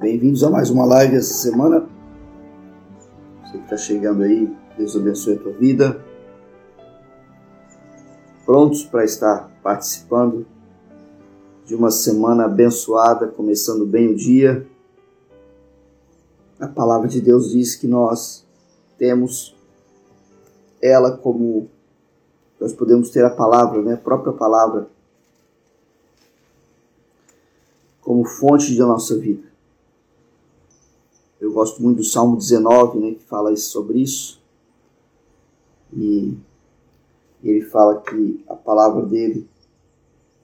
Bem-vindos a mais uma live essa semana. Você que está chegando aí, Deus abençoe a tua vida. Prontos para estar participando de uma semana abençoada, começando bem o dia. A palavra de Deus diz que nós temos ela como nós podemos ter a palavra, né, a própria palavra como fonte de nossa vida. Eu gosto muito do Salmo 19, né, que fala sobre isso. E ele fala que a palavra dele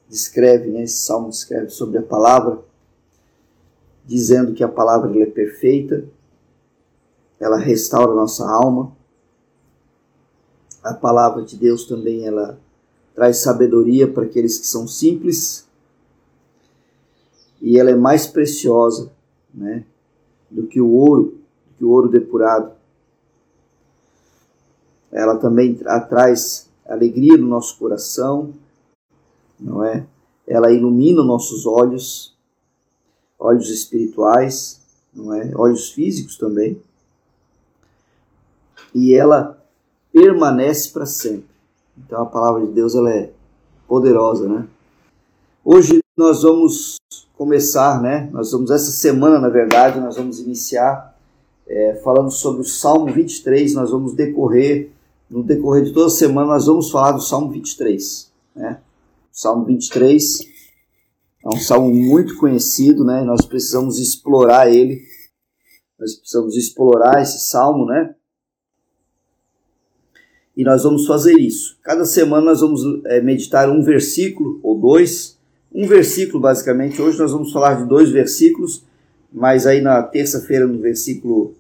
descreve, né, esse salmo descreve sobre a palavra, dizendo que a palavra é perfeita, ela restaura a nossa alma. A palavra de Deus também ela traz sabedoria para aqueles que são simples. E ela é mais preciosa, né, do que o ouro, do que o ouro depurado. Ela também traz alegria no nosso coração, não é? Ela ilumina nossos olhos, olhos espirituais, não é? Olhos físicos também. E ela permanece para sempre. Então a palavra de Deus ela é poderosa, né? Hoje nós vamos começar, né? Nós vamos essa semana, na verdade, nós vamos iniciar é, falando sobre o Salmo 23. Nós vamos decorrer no decorrer de toda a semana nós vamos falar do Salmo 23, né? Salmo 23 é um salmo muito conhecido, né? Nós precisamos explorar ele. Nós precisamos explorar esse salmo, né? E nós vamos fazer isso. Cada semana nós vamos é, meditar um versículo ou dois. Um versículo, basicamente. Hoje nós vamos falar de dois versículos, mas aí na terça-feira, no versículo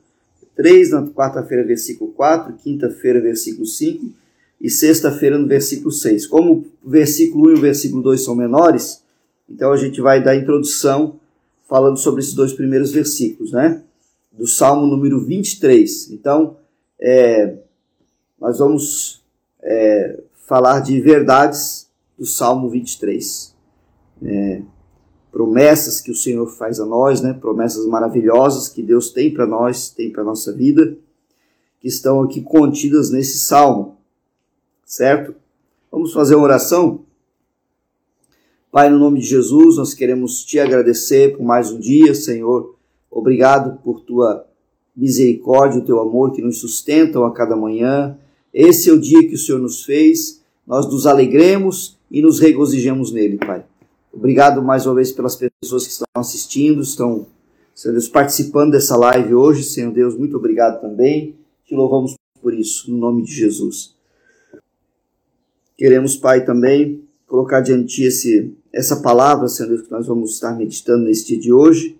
3, na quarta-feira, versículo 4, quinta-feira, versículo 5 e sexta-feira no versículo 6. Como o versículo 1 e o versículo 2 são menores, então a gente vai dar introdução falando sobre esses dois primeiros versículos, né? Do Salmo número 23. Então, é, nós vamos é, falar de verdades do Salmo 23. É, promessas que o Senhor faz a nós, né? Promessas maravilhosas que Deus tem para nós, tem para nossa vida, que estão aqui contidas nesse salmo certo? Vamos fazer uma oração? Pai, no nome de Jesus, nós queremos te agradecer por mais um dia, Senhor. Obrigado por tua misericórdia, o teu amor que nos sustentam a cada manhã. Esse é o dia que o Senhor nos fez. Nós nos alegremos e nos regozijemos nele, Pai. Obrigado mais uma vez pelas pessoas que estão assistindo, estão Senhor Deus, participando dessa live hoje. Senhor Deus, muito obrigado também. Te louvamos por isso, no nome de Jesus. Queremos, Pai, também colocar diante esse, essa palavra, Senhor Deus, que nós vamos estar meditando nesse dia de hoje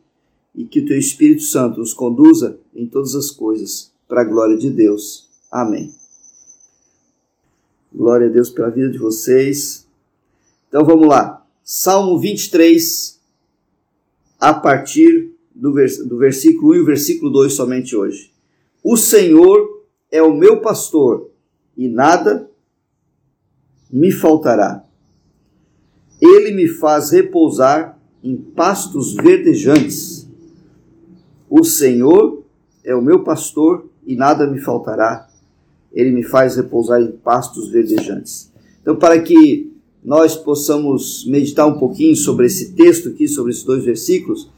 e que o Teu Espírito Santo nos conduza em todas as coisas, para a glória de Deus. Amém. Glória a Deus pela vida de vocês. Então vamos lá. Salmo 23, a partir do, vers do versículo 1 e o versículo 2 somente hoje. O Senhor é o meu pastor e nada me faltará. Ele me faz repousar em pastos verdejantes. O Senhor é o meu pastor e nada me faltará. Ele me faz repousar em pastos verdejantes. Então, para que nós possamos meditar um pouquinho sobre esse texto aqui, sobre esses dois versículos,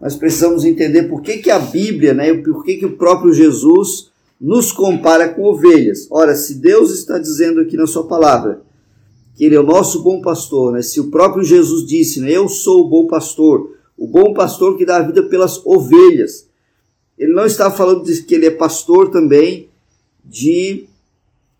nós precisamos entender por que, que a Bíblia, né, por que, que o próprio Jesus nos compara com ovelhas. Ora, se Deus está dizendo aqui na sua palavra que ele é o nosso bom pastor, né? Se o próprio Jesus disse, né? Eu sou o bom pastor, o bom pastor que dá a vida pelas ovelhas. Ele não está falando de que ele é pastor também de,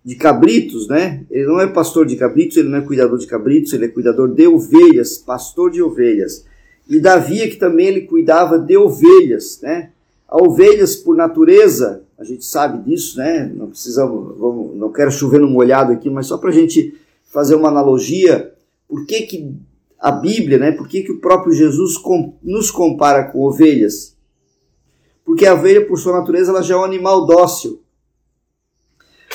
de cabritos, né? Ele não é pastor de cabritos, ele não é cuidador de cabritos, ele é cuidador de ovelhas, pastor de ovelhas. E Davi é que também ele cuidava de ovelhas, né? A ovelhas por natureza, a gente sabe disso, né? Não precisamos, vamos, não quero chover no molhado aqui, mas só para a gente fazer uma analogia, por que, que a Bíblia, né, por que, que o próprio Jesus com, nos compara com ovelhas? Porque a ovelha, por sua natureza, ela já é um animal dócil.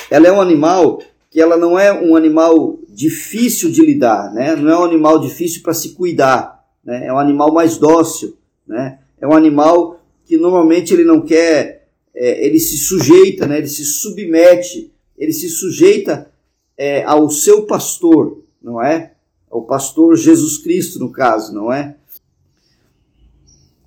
Ela é um animal que ela não é um animal difícil de lidar, né? Não é um animal difícil para se cuidar, né? É um animal mais dócil, né? É um animal que normalmente ele não quer, é, ele se sujeita, né? Ele se submete, ele se sujeita é, ao seu pastor, não é? Ao pastor Jesus Cristo, no caso, não é?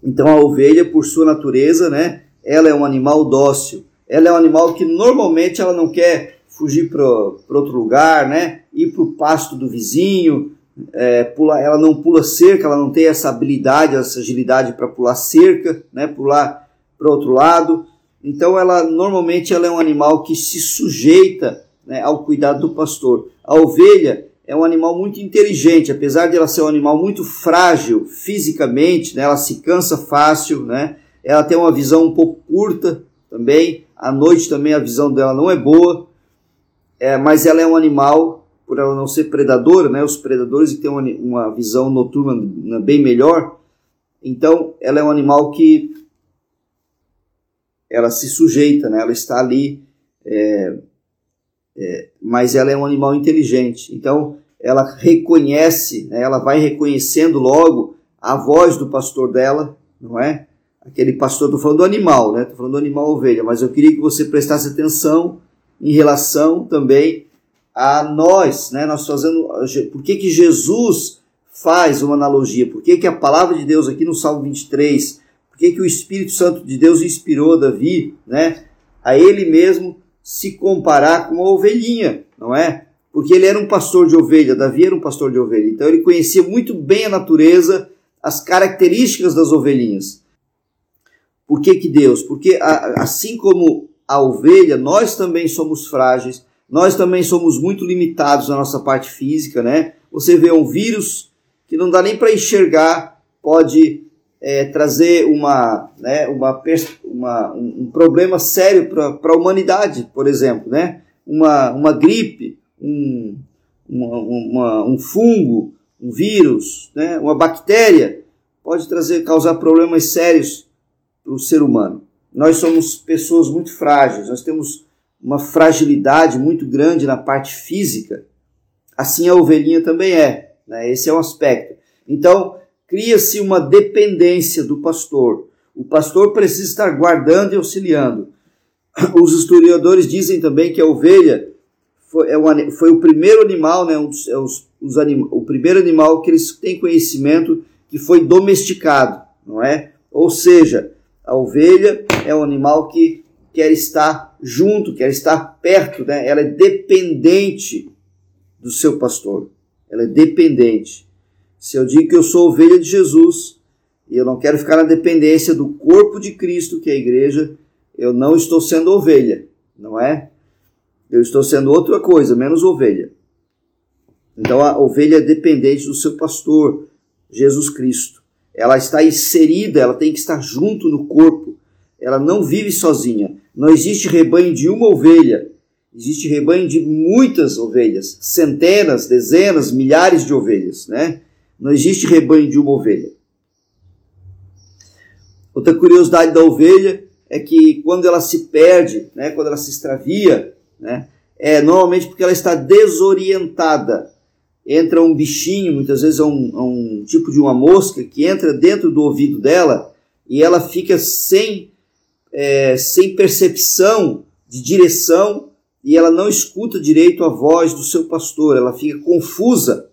Então a ovelha, por sua natureza, né? Ela é um animal dócil. Ela é um animal que normalmente ela não quer fugir para outro lugar, né? Ir para o pasto do vizinho, é, pula, ela não pula cerca, ela não tem essa habilidade, essa agilidade para pular cerca, né? Pular para outro lado. Então ela normalmente ela é um animal que se sujeita né, ao cuidado do pastor. A ovelha é um animal muito inteligente, apesar de ela ser um animal muito frágil fisicamente, né? Ela se cansa fácil, né? Ela tem uma visão um pouco curta também. À noite também a visão dela não é boa é, mas ela é um animal, por ela não ser predadora, né, os predadores têm uma, uma visão noturna bem melhor, então ela é um animal que ela se sujeita, né, ela está ali, é, é, mas ela é um animal inteligente, então ela reconhece, né, ela vai reconhecendo logo a voz do pastor dela, não é? Aquele pastor, estou falando do animal, né? Estou falando do animal ovelha, mas eu queria que você prestasse atenção em relação também a nós, né? Nós fazendo, por que que Jesus faz uma analogia? Por que que a palavra de Deus aqui no Salmo 23, por que que o Espírito Santo de Deus inspirou Davi, né? A ele mesmo se comparar com uma ovelhinha, não é? Porque ele era um pastor de ovelha, Davi era um pastor de ovelha. Então ele conhecia muito bem a natureza, as características das ovelhinhas. Por que que Deus? Porque assim como a ovelha, nós também somos frágeis, nós também somos muito limitados na nossa parte física, né? Você vê um vírus que não dá nem para enxergar, pode é, trazer uma, né, uma, uma, um problema sério para a humanidade, por exemplo, né? Uma, uma gripe, um, uma, uma, um fungo, um vírus, né? uma bactéria, pode trazer, causar problemas sérios para o ser humano nós somos pessoas muito frágeis, nós temos uma fragilidade muito grande na parte física, assim a ovelhinha também é. Né? Esse é um aspecto. Então, cria-se uma dependência do pastor. O pastor precisa estar guardando e auxiliando. Os historiadores dizem também que a ovelha foi, é foi o primeiro animal, né, um dos, é os, os anim, o primeiro animal que eles têm conhecimento que foi domesticado, não é? Ou seja, a ovelha é um animal que quer estar junto, quer estar perto, né? ela é dependente do seu pastor. Ela é dependente. Se eu digo que eu sou ovelha de Jesus e eu não quero ficar na dependência do corpo de Cristo, que é a igreja, eu não estou sendo ovelha, não é? Eu estou sendo outra coisa, menos ovelha. Então a ovelha é dependente do seu pastor, Jesus Cristo ela está inserida, ela tem que estar junto no corpo. Ela não vive sozinha. Não existe rebanho de uma ovelha. Existe rebanho de muitas ovelhas, centenas, dezenas, milhares de ovelhas, né? Não existe rebanho de uma ovelha. Outra curiosidade da ovelha é que quando ela se perde, né, quando ela se extravia, né, é normalmente porque ela está desorientada entra um bichinho, muitas vezes é um, é um tipo de uma mosca, que entra dentro do ouvido dela e ela fica sem, é, sem percepção de direção e ela não escuta direito a voz do seu pastor, ela fica confusa.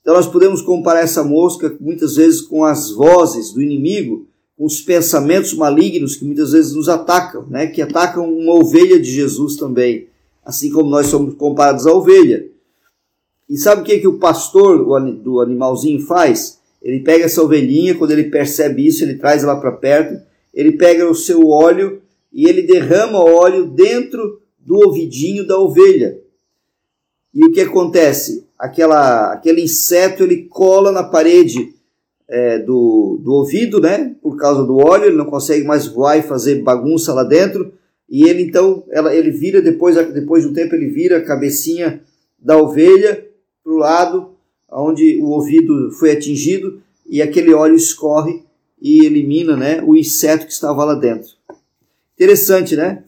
Então nós podemos comparar essa mosca muitas vezes com as vozes do inimigo, com os pensamentos malignos que muitas vezes nos atacam, né? que atacam uma ovelha de Jesus também, assim como nós somos comparados à ovelha. E sabe o que, que o pastor do animalzinho faz? Ele pega essa ovelhinha, quando ele percebe isso, ele traz ela para perto, ele pega o seu óleo e ele derrama o óleo dentro do ouvidinho da ovelha. E o que acontece? Aquela, aquele inseto ele cola na parede é, do, do ouvido, né? Por causa do óleo, ele não consegue mais voar e fazer bagunça lá dentro. E ele então, ela, ele vira depois, depois de um tempo, ele vira a cabecinha da ovelha para o lado onde o ouvido foi atingido e aquele óleo escorre e elimina né, o inseto que estava lá dentro. Interessante, né?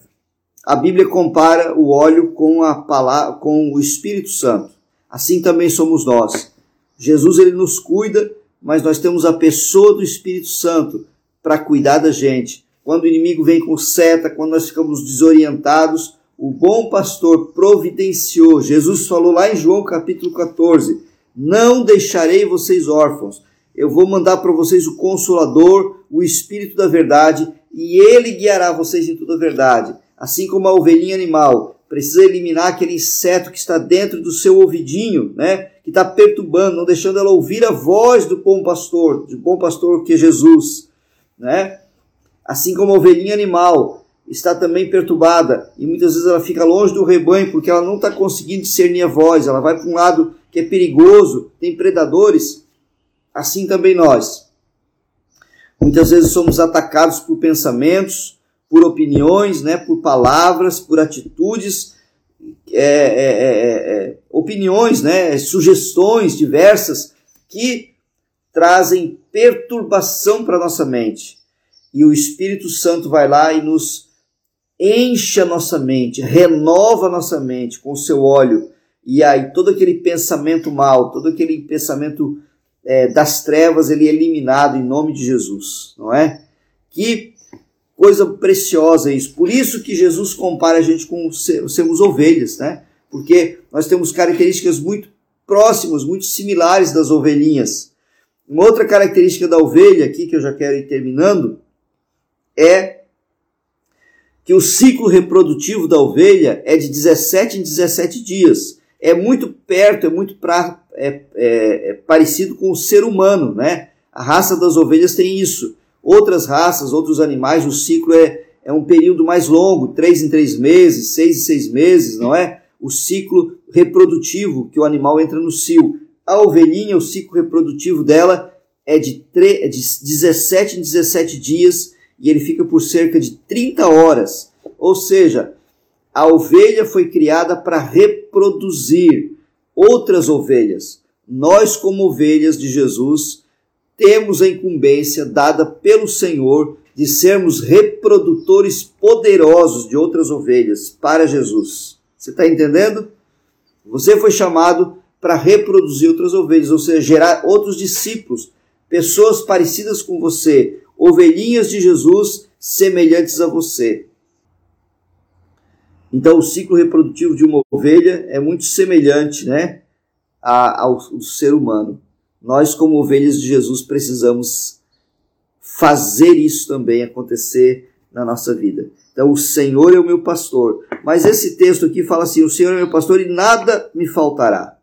A Bíblia compara o óleo com a palavra, com o Espírito Santo. Assim também somos nós. Jesus ele nos cuida, mas nós temos a pessoa do Espírito Santo para cuidar da gente. Quando o inimigo vem com seta, quando nós ficamos desorientados, o bom pastor providenciou. Jesus falou lá em João capítulo 14: Não deixarei vocês órfãos. Eu vou mandar para vocês o Consolador, o Espírito da Verdade, e ele guiará vocês em toda a verdade. Assim como a ovelhinha animal precisa eliminar aquele inseto que está dentro do seu ouvidinho, né? Que está perturbando, não deixando ela ouvir a voz do bom pastor, do bom pastor que é Jesus, né? Assim como a ovelhinha animal está também perturbada e muitas vezes ela fica longe do rebanho porque ela não está conseguindo discernir a voz, ela vai para um lado que é perigoso, tem predadores, assim também nós. Muitas vezes somos atacados por pensamentos, por opiniões, né, por palavras, por atitudes, é, é, é, é opiniões, né, sugestões diversas que trazem perturbação para nossa mente. E o Espírito Santo vai lá e nos enche a nossa mente, renova nossa mente com o seu óleo, e aí todo aquele pensamento mal, todo aquele pensamento é, das trevas, ele é eliminado em nome de Jesus, não é? Que coisa preciosa isso. Por isso que Jesus compara a gente com sermos ovelhas, né? Porque nós temos características muito próximas, muito similares das ovelhinhas. Uma outra característica da ovelha aqui, que eu já quero ir terminando, é que o ciclo reprodutivo da ovelha é de 17 em 17 dias. É muito perto, é muito pra, é, é, é parecido com o ser humano, né? A raça das ovelhas tem isso. Outras raças, outros animais, o ciclo é, é um período mais longo, três em três meses, seis em seis meses, não é? O ciclo reprodutivo que o animal entra no cio. A ovelhinha, o ciclo reprodutivo dela é de, é de 17 em 17 dias e ele fica por cerca de 30 horas. Ou seja, a ovelha foi criada para reproduzir outras ovelhas. Nós, como ovelhas de Jesus, temos a incumbência dada pelo Senhor de sermos reprodutores poderosos de outras ovelhas para Jesus. Você está entendendo? Você foi chamado para reproduzir outras ovelhas, ou seja, gerar outros discípulos, pessoas parecidas com você, ovelhinhas de Jesus semelhantes a você. Então, o ciclo reprodutivo de uma ovelha é muito semelhante né, ao, ao ser humano. Nós, como ovelhas de Jesus, precisamos fazer isso também acontecer na nossa vida. Então, o Senhor é o meu pastor. Mas esse texto aqui fala assim: o Senhor é meu pastor e nada me faltará.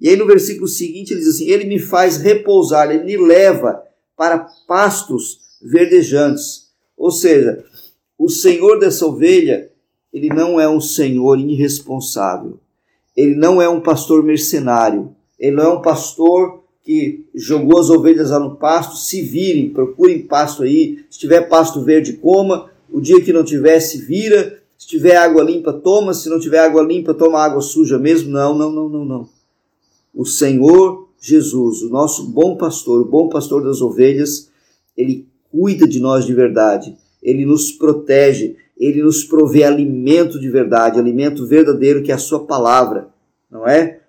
E aí no versículo seguinte ele diz assim: Ele me faz repousar, ele me leva para pastos verdejantes. Ou seja, o senhor dessa ovelha, ele não é um senhor irresponsável. Ele não é um pastor mercenário. Ele não é um pastor que jogou as ovelhas lá no pasto, se virem, procurem pasto aí. Se tiver pasto verde, coma. O dia que não tiver, se vira. Se tiver água limpa, toma. Se não tiver água limpa, toma água suja mesmo. Não, não, não, não, não. O Senhor Jesus, o nosso bom pastor, o bom pastor das ovelhas, ele cuida de nós de verdade, ele nos protege, ele nos provê alimento de verdade, alimento verdadeiro que é a sua palavra, não é?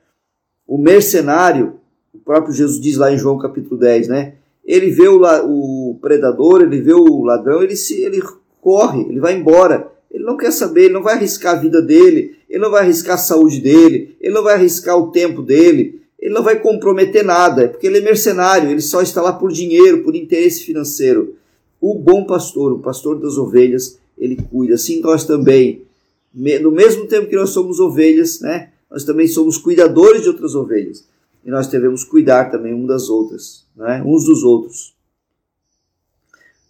O mercenário, o próprio Jesus diz lá em João capítulo 10, né? Ele vê o, o predador, ele vê o ladrão, ele se ele corre, ele vai embora. Ele não quer saber, ele não vai arriscar a vida dele, ele não vai arriscar a saúde dele, ele não vai arriscar o tempo dele, ele não vai comprometer nada, porque ele é mercenário, ele só está lá por dinheiro, por interesse financeiro. O bom pastor, o pastor das ovelhas, ele cuida. Assim nós também, no mesmo tempo que nós somos ovelhas, né, nós também somos cuidadores de outras ovelhas. E nós devemos cuidar também um das outras, né, uns dos outros.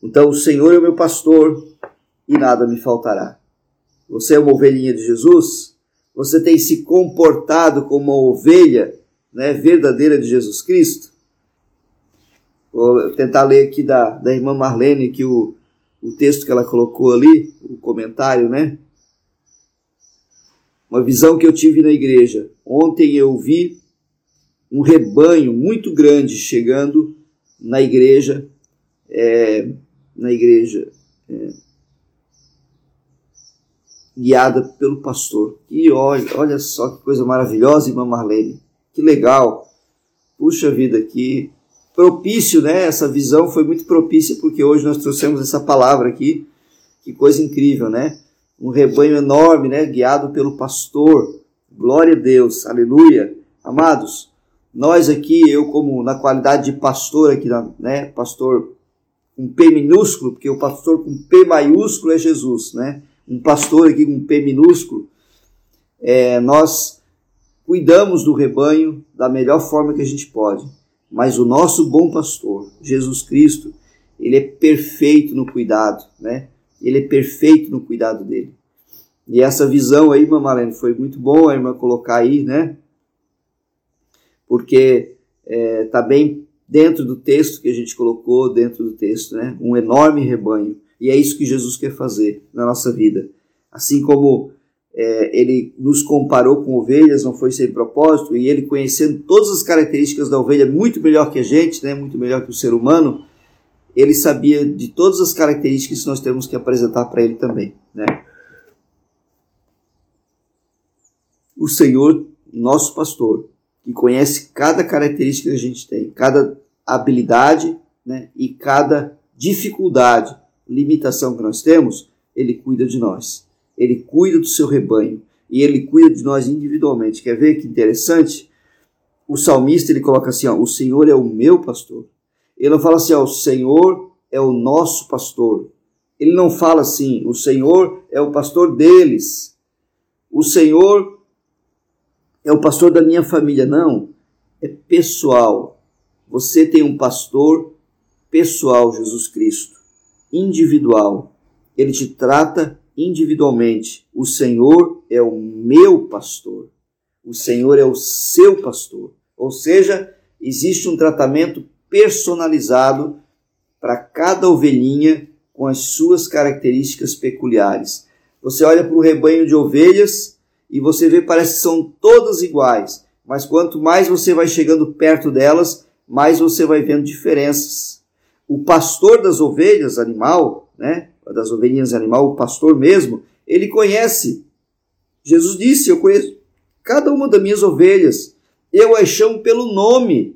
Então, o Senhor é o meu pastor e nada me faltará. Você é uma ovelhinha de Jesus? Você tem se comportado como uma ovelha né, verdadeira de Jesus Cristo. Vou tentar ler aqui da, da irmã Marlene que o, o texto que ela colocou ali, o comentário, né? Uma visão que eu tive na igreja. Ontem eu vi um rebanho muito grande chegando na igreja, é, na igreja, é, guiada pelo pastor. E olha, olha só que coisa maravilhosa, irmã Marlene. Que legal. Puxa vida, que propício, né? Essa visão foi muito propícia porque hoje nós trouxemos essa palavra aqui. Que coisa incrível, né? Um rebanho enorme, né? Guiado pelo pastor. Glória a Deus, aleluia. Amados, nós aqui, eu como na qualidade de pastor aqui, né? Pastor com P minúsculo, porque o pastor com P maiúsculo é Jesus, né? Um pastor aqui com P minúsculo, é, nós cuidamos do rebanho da melhor forma que a gente pode. Mas o nosso bom pastor, Jesus Cristo, ele é perfeito no cuidado, né? Ele é perfeito no cuidado dele. E essa visão aí, Mamalene, foi muito bom a irmã colocar aí, né? Porque é, tá bem dentro do texto que a gente colocou, dentro do texto, né? Um enorme rebanho. E é isso que Jesus quer fazer na nossa vida. Assim como é, ele nos comparou com ovelhas, não foi sem propósito, e ele conhecendo todas as características da ovelha muito melhor que a gente, né? Muito melhor que o ser humano, ele sabia de todas as características que nós temos que apresentar para ele também, né? O Senhor, nosso pastor, que conhece cada característica que a gente tem, cada habilidade né, e cada dificuldade, limitação que nós temos, ele cuida de nós. Ele cuida do seu rebanho e ele cuida de nós individualmente. Quer ver que interessante? O salmista ele coloca assim: ó, o Senhor é o meu pastor. Ele não fala assim: ó, o Senhor é o nosso pastor. Ele não fala assim: o Senhor é o pastor deles. O Senhor é o pastor da minha família. Não, é pessoal. Você tem um pastor pessoal, Jesus Cristo, individual. Ele te trata individualmente. O Senhor é o meu pastor. O Senhor é o seu pastor. Ou seja, existe um tratamento personalizado para cada ovelhinha com as suas características peculiares. Você olha para o rebanho de ovelhas e você vê parece que são todas iguais, mas quanto mais você vai chegando perto delas, mais você vai vendo diferenças. O pastor das ovelhas animal, né, das ovelhinhas animal, o pastor mesmo, ele conhece. Jesus disse: Eu conheço cada uma das minhas ovelhas, eu as chamo pelo nome.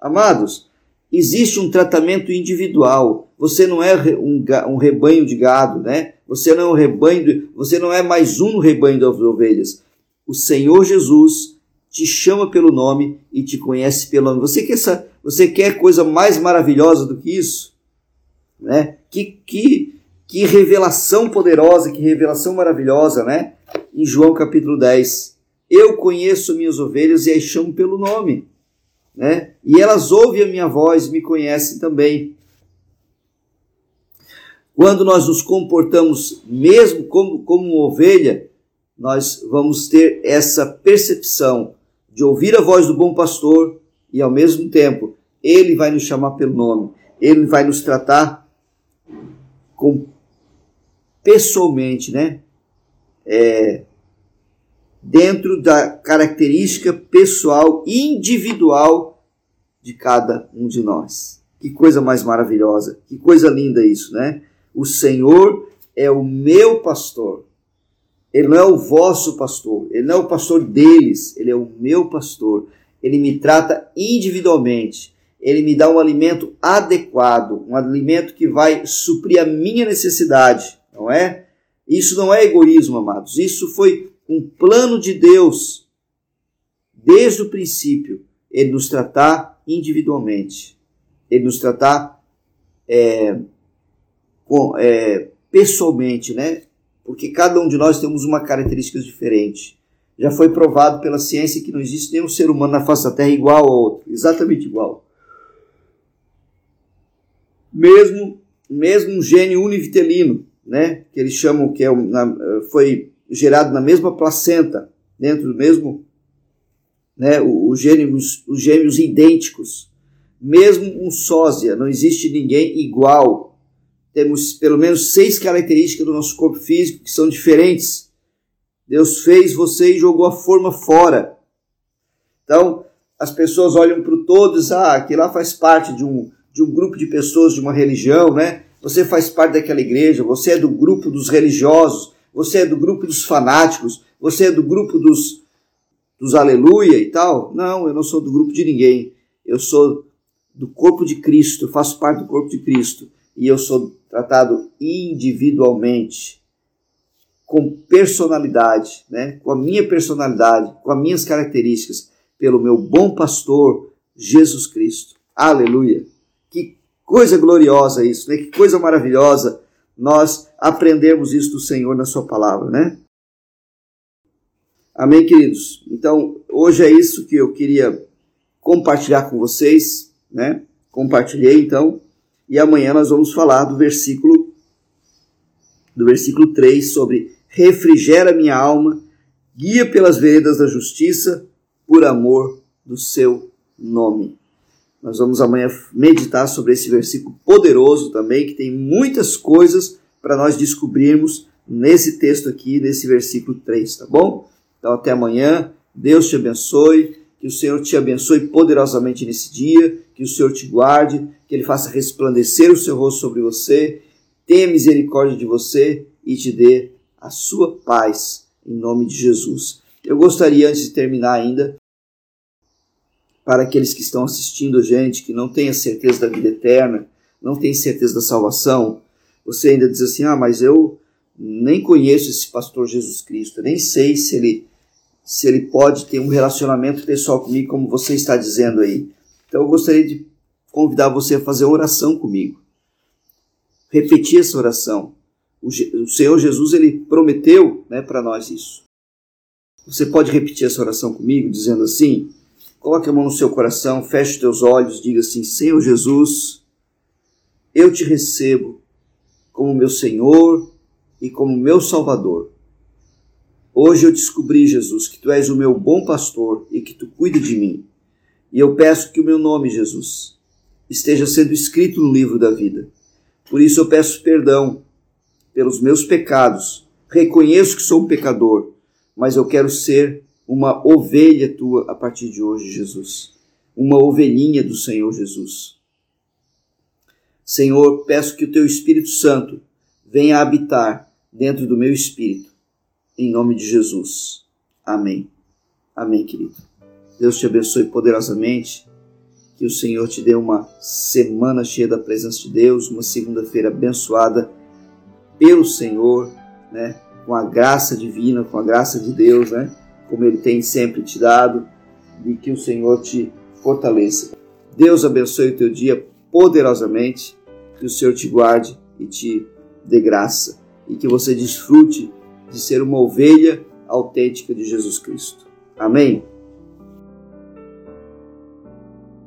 Amados, existe um tratamento individual. Você não é um, um rebanho de gado, né? Você não é um rebanho, você não é mais um rebanho das ovelhas. O Senhor Jesus te chama pelo nome e te conhece pelo nome. Você quer, essa, você quer coisa mais maravilhosa do que isso? Né? Que, que, que revelação poderosa, que revelação maravilhosa, né? Em João capítulo 10. Eu conheço minhas ovelhas e as chamo pelo nome. Né? E elas ouvem a minha voz e me conhecem também. Quando nós nos comportamos mesmo como, como ovelha, nós vamos ter essa percepção de ouvir a voz do bom pastor e ao mesmo tempo ele vai nos chamar pelo nome, ele vai nos tratar com pessoalmente, né? É, dentro da característica pessoal, individual de cada um de nós. Que coisa mais maravilhosa, que coisa linda isso, né? O Senhor é o meu pastor. Ele não é o vosso pastor, ele não é o pastor deles, ele é o meu pastor. Ele me trata individualmente. Ele me dá um alimento adequado, um alimento que vai suprir a minha necessidade, não é? Isso não é egoísmo, amados. Isso foi um plano de Deus desde o princípio. Ele nos tratar individualmente. Ele nos tratar é, com, é, pessoalmente, né? Porque cada um de nós temos uma característica diferente. Já foi provado pela ciência que não existe nenhum ser humano na face da Terra igual ao outro, exatamente igual. Mesmo, mesmo um gene univitelino, né? Que eles chamam que é foi gerado na mesma placenta, dentro do mesmo, né? Os gêmeos, os gêmeos idênticos. Mesmo um sósia, não existe ninguém igual temos pelo menos seis características do nosso corpo físico que são diferentes. Deus fez você e jogou a forma fora. Então, as pessoas olham para o todo dizem, ah, aquele lá faz parte de um, de um grupo de pessoas de uma religião, né? Você faz parte daquela igreja, você é do grupo dos religiosos, você é do grupo dos fanáticos, você é do grupo dos dos aleluia e tal. Não, eu não sou do grupo de ninguém. Eu sou do corpo de Cristo, eu faço parte do corpo de Cristo e eu sou tratado individualmente, com personalidade, né? com a minha personalidade, com as minhas características, pelo meu bom pastor Jesus Cristo. Aleluia! Que coisa gloriosa isso, né? Que coisa maravilhosa nós aprendemos isso do Senhor na Sua palavra, né? Amém, queridos? Então, hoje é isso que eu queria compartilhar com vocês, né? Compartilhei, então, e amanhã nós vamos falar do versículo do versículo 3 sobre refrigera minha alma, guia pelas veredas da justiça, por amor do seu nome. Nós vamos amanhã meditar sobre esse versículo poderoso também, que tem muitas coisas para nós descobrirmos nesse texto aqui, nesse versículo 3, tá bom? Então até amanhã, Deus te abençoe, que o Senhor te abençoe poderosamente nesse dia, que o Senhor te guarde, que Ele faça resplandecer o seu rosto sobre você, tenha misericórdia de você e te dê a sua paz, em nome de Jesus. Eu gostaria, antes de terminar ainda, para aqueles que estão assistindo a gente, que não têm a certeza da vida eterna, não têm certeza da salvação, você ainda diz assim: ah, mas eu nem conheço esse pastor Jesus Cristo, nem sei se ele se ele pode ter um relacionamento pessoal comigo, como você está dizendo aí. Então eu gostaria de convidar você a fazer oração comigo. Repetir essa oração. O, Senhor Jesus ele prometeu né, para nós isso. Você pode repetir essa oração comigo, dizendo assim: coloque a mão no seu coração, feche os teus olhos, diga assim: Senhor Jesus, eu te recebo como meu Senhor e como meu Salvador. Hoje eu descobri, Jesus, que tu és o meu bom pastor e que tu cuida de mim. E eu peço que o meu nome, Jesus, esteja sendo escrito no livro da vida. Por isso eu peço perdão pelos meus pecados. Reconheço que sou um pecador, mas eu quero ser uma ovelha tua a partir de hoje, Jesus. Uma ovelhinha do Senhor Jesus. Senhor, peço que o teu Espírito Santo venha habitar dentro do meu espírito em nome de Jesus. Amém. Amém, querido. Deus te abençoe poderosamente. Que o Senhor te dê uma semana cheia da presença de Deus, uma segunda-feira abençoada pelo Senhor, né? Com a graça divina, com a graça de Deus, né? Como Ele tem sempre te dado, e que o Senhor te fortaleça. Deus abençoe o teu dia poderosamente, que o Senhor te guarde e te dê graça, e que você desfrute de ser uma ovelha autêntica de Jesus Cristo. Amém?